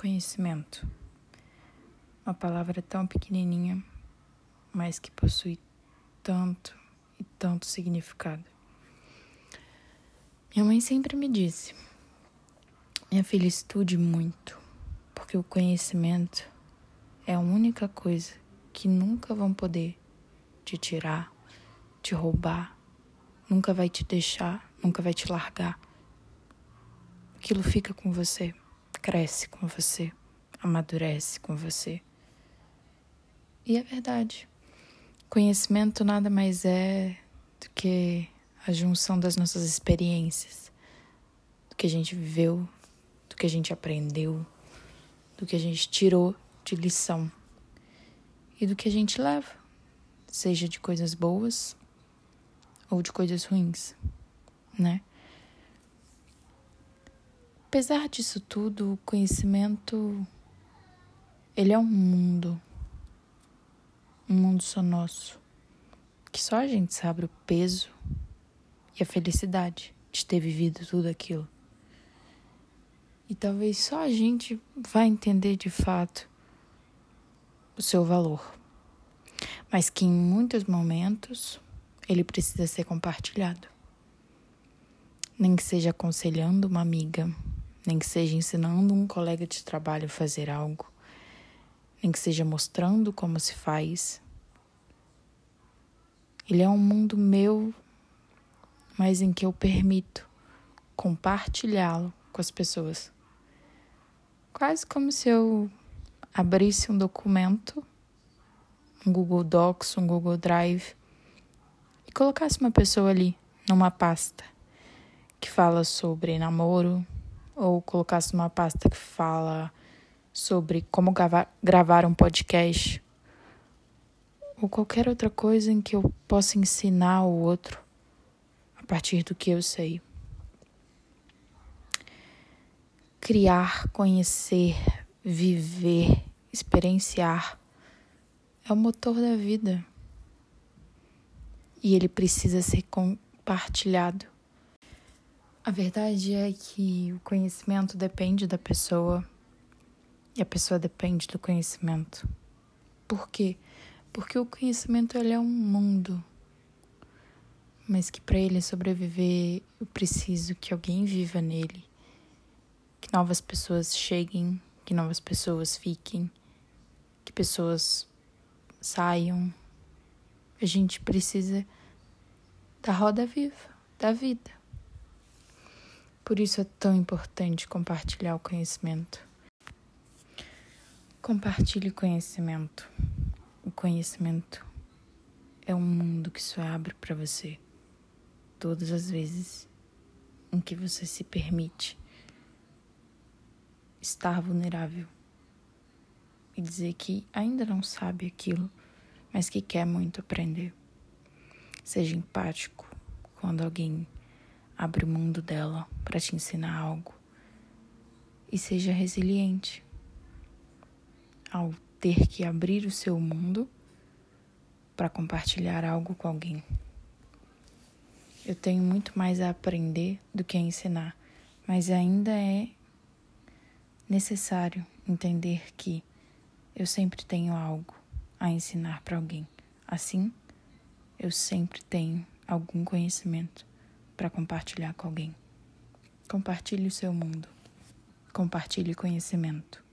Conhecimento. Uma palavra tão pequenininha, mas que possui tanto e tanto significado. Minha mãe sempre me disse: Minha filha, estude muito, porque o conhecimento é a única coisa que nunca vão poder te tirar, te roubar, nunca vai te deixar, nunca vai te largar. Aquilo fica com você cresce com você, amadurece com você. E é verdade. Conhecimento nada mais é do que a junção das nossas experiências, do que a gente viveu, do que a gente aprendeu, do que a gente tirou de lição e do que a gente leva, seja de coisas boas ou de coisas ruins, né? Apesar disso tudo, o conhecimento ele é um mundo, um mundo só nosso, que só a gente sabe o peso e a felicidade de ter vivido tudo aquilo. E talvez só a gente vai entender de fato o seu valor, mas que em muitos momentos ele precisa ser compartilhado. Nem que seja aconselhando uma amiga nem que seja ensinando um colega de trabalho a fazer algo, nem que seja mostrando como se faz. Ele é um mundo meu, mas em que eu permito compartilhá-lo com as pessoas. Quase como se eu abrisse um documento, um Google Docs, um Google Drive, e colocasse uma pessoa ali, numa pasta, que fala sobre namoro, ou colocasse uma pasta que fala sobre como gravar, gravar um podcast ou qualquer outra coisa em que eu possa ensinar o outro a partir do que eu sei. Criar, conhecer, viver, experienciar é o motor da vida. E ele precisa ser compartilhado. A verdade é que o conhecimento depende da pessoa e a pessoa depende do conhecimento. Por quê? Porque o conhecimento ele é um mundo, mas que para ele sobreviver eu preciso que alguém viva nele, que novas pessoas cheguem, que novas pessoas fiquem, que pessoas saiam. A gente precisa da roda viva, da vida. Por isso é tão importante compartilhar o conhecimento. Compartilhe conhecimento. O conhecimento é um mundo que só abre para você todas as vezes em que você se permite estar vulnerável e dizer que ainda não sabe aquilo, mas que quer muito aprender. Seja empático quando alguém abre o mundo dela para te ensinar algo e seja resiliente ao ter que abrir o seu mundo para compartilhar algo com alguém. Eu tenho muito mais a aprender do que a ensinar, mas ainda é necessário entender que eu sempre tenho algo a ensinar para alguém. Assim, eu sempre tenho algum conhecimento para compartilhar com alguém. Compartilhe o seu mundo. Compartilhe conhecimento.